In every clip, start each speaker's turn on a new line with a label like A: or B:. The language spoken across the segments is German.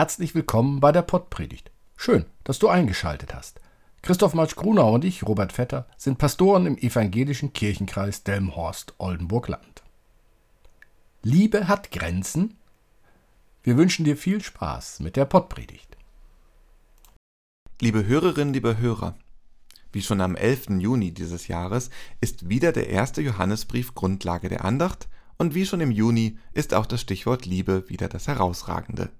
A: Herzlich willkommen bei der Pottpredigt. Schön, dass du eingeschaltet hast. Christoph Matsch-Grunau und ich, Robert Vetter, sind Pastoren im evangelischen Kirchenkreis Delmenhorst-Oldenburg-Land. Liebe hat Grenzen? Wir wünschen dir viel Spaß mit der Pottpredigt.
B: Liebe Hörerinnen, liebe Hörer, wie schon am 11. Juni dieses Jahres ist wieder der erste Johannesbrief Grundlage der Andacht und wie schon im Juni ist auch das Stichwort Liebe wieder das Herausragende.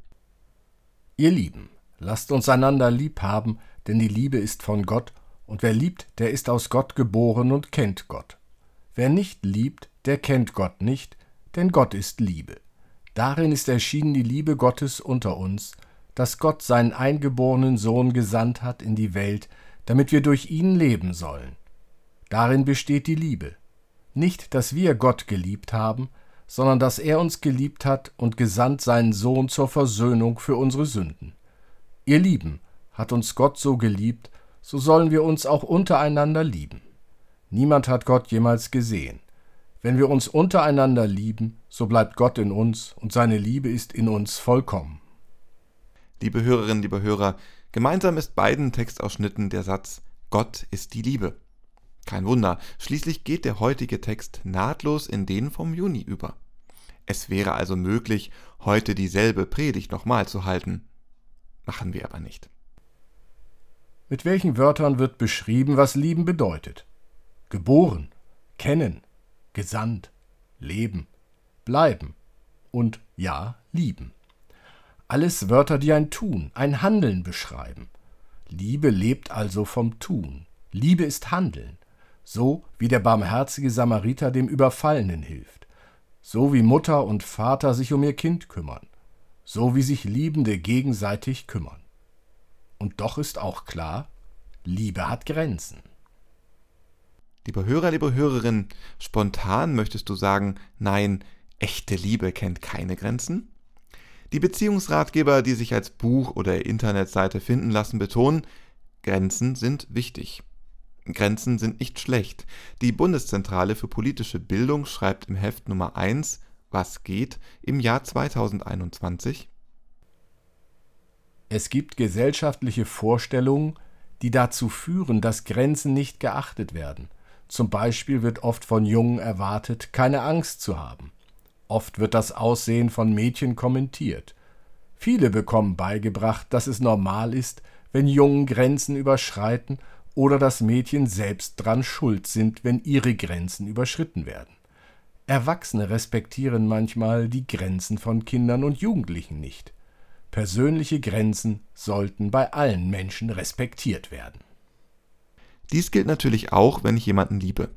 A: Ihr Lieben, lasst uns einander lieb haben, denn die Liebe ist von Gott, und wer liebt, der ist aus Gott geboren und kennt Gott. Wer nicht liebt, der kennt Gott nicht, denn Gott ist Liebe. Darin ist erschienen die Liebe Gottes unter uns, dass Gott seinen eingeborenen Sohn gesandt hat in die Welt, damit wir durch ihn leben sollen. Darin besteht die Liebe. Nicht, dass wir Gott geliebt haben, sondern dass er uns geliebt hat und gesandt seinen Sohn zur Versöhnung für unsere Sünden. Ihr Lieben, hat uns Gott so geliebt, so sollen wir uns auch untereinander lieben. Niemand hat Gott jemals gesehen. Wenn wir uns untereinander lieben, so bleibt Gott in uns und seine Liebe ist in uns vollkommen.
B: Liebe Hörerinnen, liebe Hörer, gemeinsam ist beiden Textausschnitten der Satz Gott ist die Liebe. Kein Wunder, schließlich geht der heutige Text nahtlos in den vom Juni über. Es wäre also möglich, heute dieselbe Predigt nochmal zu halten. Machen wir aber nicht.
A: Mit welchen Wörtern wird beschrieben, was lieben bedeutet? Geboren, kennen, gesandt, leben, bleiben und ja, lieben. Alles Wörter, die ein Tun, ein Handeln beschreiben. Liebe lebt also vom Tun. Liebe ist Handeln so wie der barmherzige Samariter dem Überfallenen hilft, so wie Mutter und Vater sich um ihr Kind kümmern, so wie sich Liebende gegenseitig kümmern. Und doch ist auch klar, Liebe hat Grenzen.
B: Lieber Hörer, liebe Hörerin, spontan möchtest du sagen, nein, echte Liebe kennt keine Grenzen? Die Beziehungsratgeber, die sich als Buch oder Internetseite finden lassen, betonen, Grenzen sind wichtig. Grenzen sind nicht schlecht. Die Bundeszentrale für politische Bildung schreibt im Heft Nummer 1 Was geht im Jahr 2021
A: Es gibt gesellschaftliche Vorstellungen, die dazu führen, dass Grenzen nicht geachtet werden. Zum Beispiel wird oft von Jungen erwartet, keine Angst zu haben. Oft wird das Aussehen von Mädchen kommentiert. Viele bekommen beigebracht, dass es normal ist, wenn Jungen Grenzen überschreiten oder das Mädchen selbst dran schuld sind, wenn ihre Grenzen überschritten werden. Erwachsene respektieren manchmal die Grenzen von Kindern und Jugendlichen nicht. Persönliche Grenzen sollten bei allen Menschen respektiert werden.
B: Dies gilt natürlich auch, wenn ich jemanden liebe.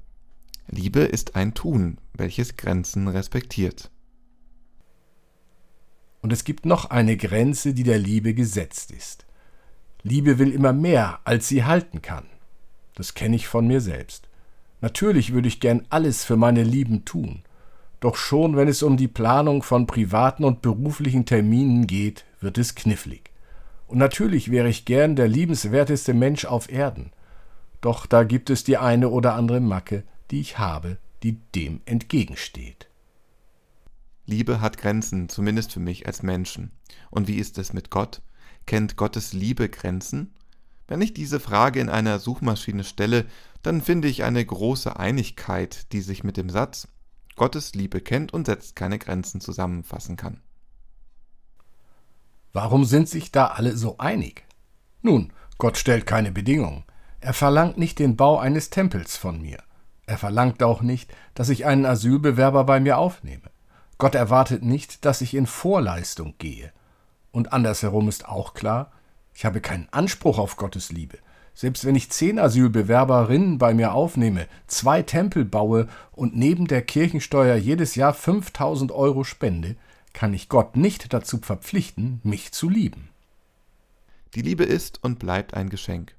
B: Liebe ist ein Tun, welches Grenzen respektiert.
A: Und es gibt noch eine Grenze, die der Liebe gesetzt ist. Liebe will immer mehr, als sie halten kann. Das kenne ich von mir selbst. Natürlich würde ich gern alles für meine Lieben tun. Doch schon, wenn es um die Planung von privaten und beruflichen Terminen geht, wird es knifflig. Und natürlich wäre ich gern der liebenswerteste Mensch auf Erden. Doch da gibt es die eine oder andere Macke, die ich habe, die dem entgegensteht.
B: Liebe hat Grenzen, zumindest für mich als Menschen. Und wie ist es mit Gott? Kennt Gottes Liebe Grenzen? Wenn ich diese Frage in einer Suchmaschine stelle, dann finde ich eine große Einigkeit, die sich mit dem Satz Gottes Liebe kennt und setzt keine Grenzen zusammenfassen kann.
A: Warum sind sich da alle so einig? Nun, Gott stellt keine Bedingungen. Er verlangt nicht den Bau eines Tempels von mir. Er verlangt auch nicht, dass ich einen Asylbewerber bei mir aufnehme. Gott erwartet nicht, dass ich in Vorleistung gehe. Und andersherum ist auch klar, ich habe keinen Anspruch auf Gottes Liebe. Selbst wenn ich zehn Asylbewerberinnen bei mir aufnehme, zwei Tempel baue und neben der Kirchensteuer jedes Jahr 5000 Euro spende, kann ich Gott nicht dazu verpflichten, mich zu lieben.
B: Die Liebe ist und bleibt ein Geschenk.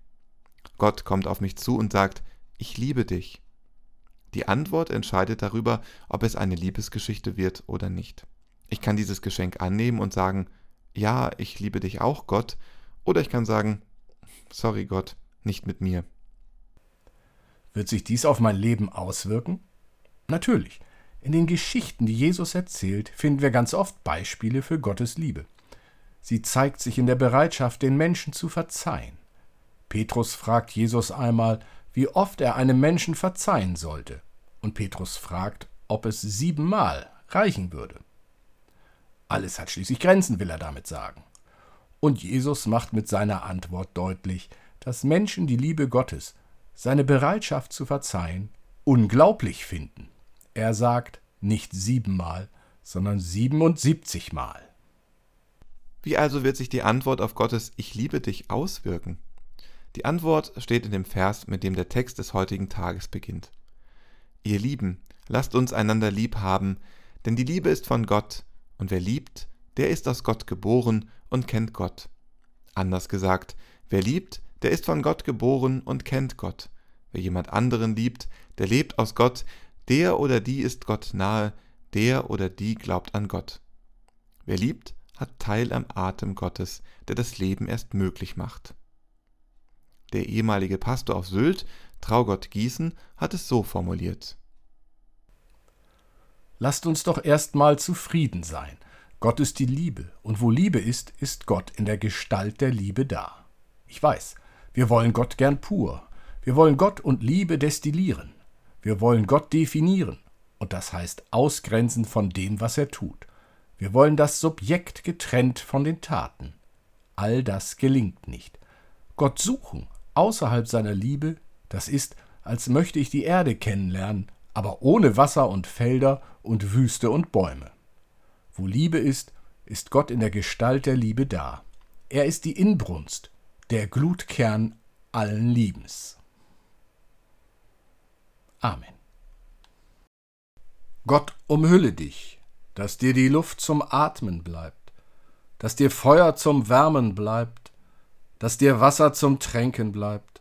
B: Gott kommt auf mich zu und sagt, ich liebe dich. Die Antwort entscheidet darüber, ob es eine Liebesgeschichte wird oder nicht. Ich kann dieses Geschenk annehmen und sagen, ja, ich liebe dich auch, Gott, oder ich kann sagen, sorry Gott, nicht mit mir.
A: Wird sich dies auf mein Leben auswirken? Natürlich. In den Geschichten, die Jesus erzählt, finden wir ganz oft Beispiele für Gottes Liebe. Sie zeigt sich in der Bereitschaft, den Menschen zu verzeihen. Petrus fragt Jesus einmal, wie oft er einem Menschen verzeihen sollte. Und Petrus fragt, ob es siebenmal reichen würde. Alles hat schließlich Grenzen, will er damit sagen. Und Jesus macht mit seiner Antwort deutlich, dass Menschen die Liebe Gottes, seine Bereitschaft zu verzeihen, unglaublich finden. Er sagt nicht siebenmal, sondern siebenundsiebzigmal.
B: Wie also wird sich die Antwort auf Gottes Ich liebe dich auswirken? Die Antwort steht in dem Vers, mit dem der Text des heutigen Tages beginnt. Ihr Lieben, lasst uns einander lieb haben, denn die Liebe ist von Gott, und wer liebt, der ist aus Gott geboren und kennt Gott. Anders gesagt, wer liebt, der ist von Gott geboren und kennt Gott. Wer jemand anderen liebt, der lebt aus Gott, der oder die ist Gott nahe, der oder die glaubt an Gott. Wer liebt, hat Teil am Atem Gottes, der das Leben erst möglich macht. Der ehemalige Pastor auf Sylt, Traugott Gießen, hat es so formuliert.
A: Lasst uns doch erstmal zufrieden sein. Gott ist die Liebe, und wo Liebe ist, ist Gott in der Gestalt der Liebe da. Ich weiß, wir wollen Gott gern pur. Wir wollen Gott und Liebe destillieren. Wir wollen Gott definieren, und das heißt ausgrenzen von dem, was er tut. Wir wollen das Subjekt getrennt von den Taten. All das gelingt nicht. Gott suchen, außerhalb seiner Liebe, das ist, als möchte ich die Erde kennenlernen, aber ohne Wasser und Felder und Wüste und Bäume. Wo Liebe ist, ist Gott in der Gestalt der Liebe da. Er ist die Inbrunst, der Glutkern allen Liebens. Amen. Gott umhülle dich, dass dir die Luft zum Atmen bleibt, dass dir Feuer zum Wärmen bleibt, dass dir Wasser zum Tränken bleibt,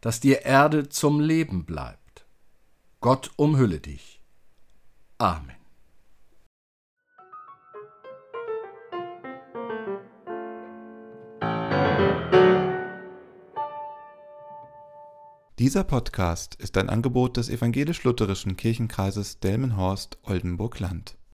A: dass dir Erde zum Leben bleibt. Gott umhülle dich. Amen.
B: Dieser Podcast ist ein Angebot des evangelisch-lutherischen Kirchenkreises Delmenhorst-Oldenburg-Land.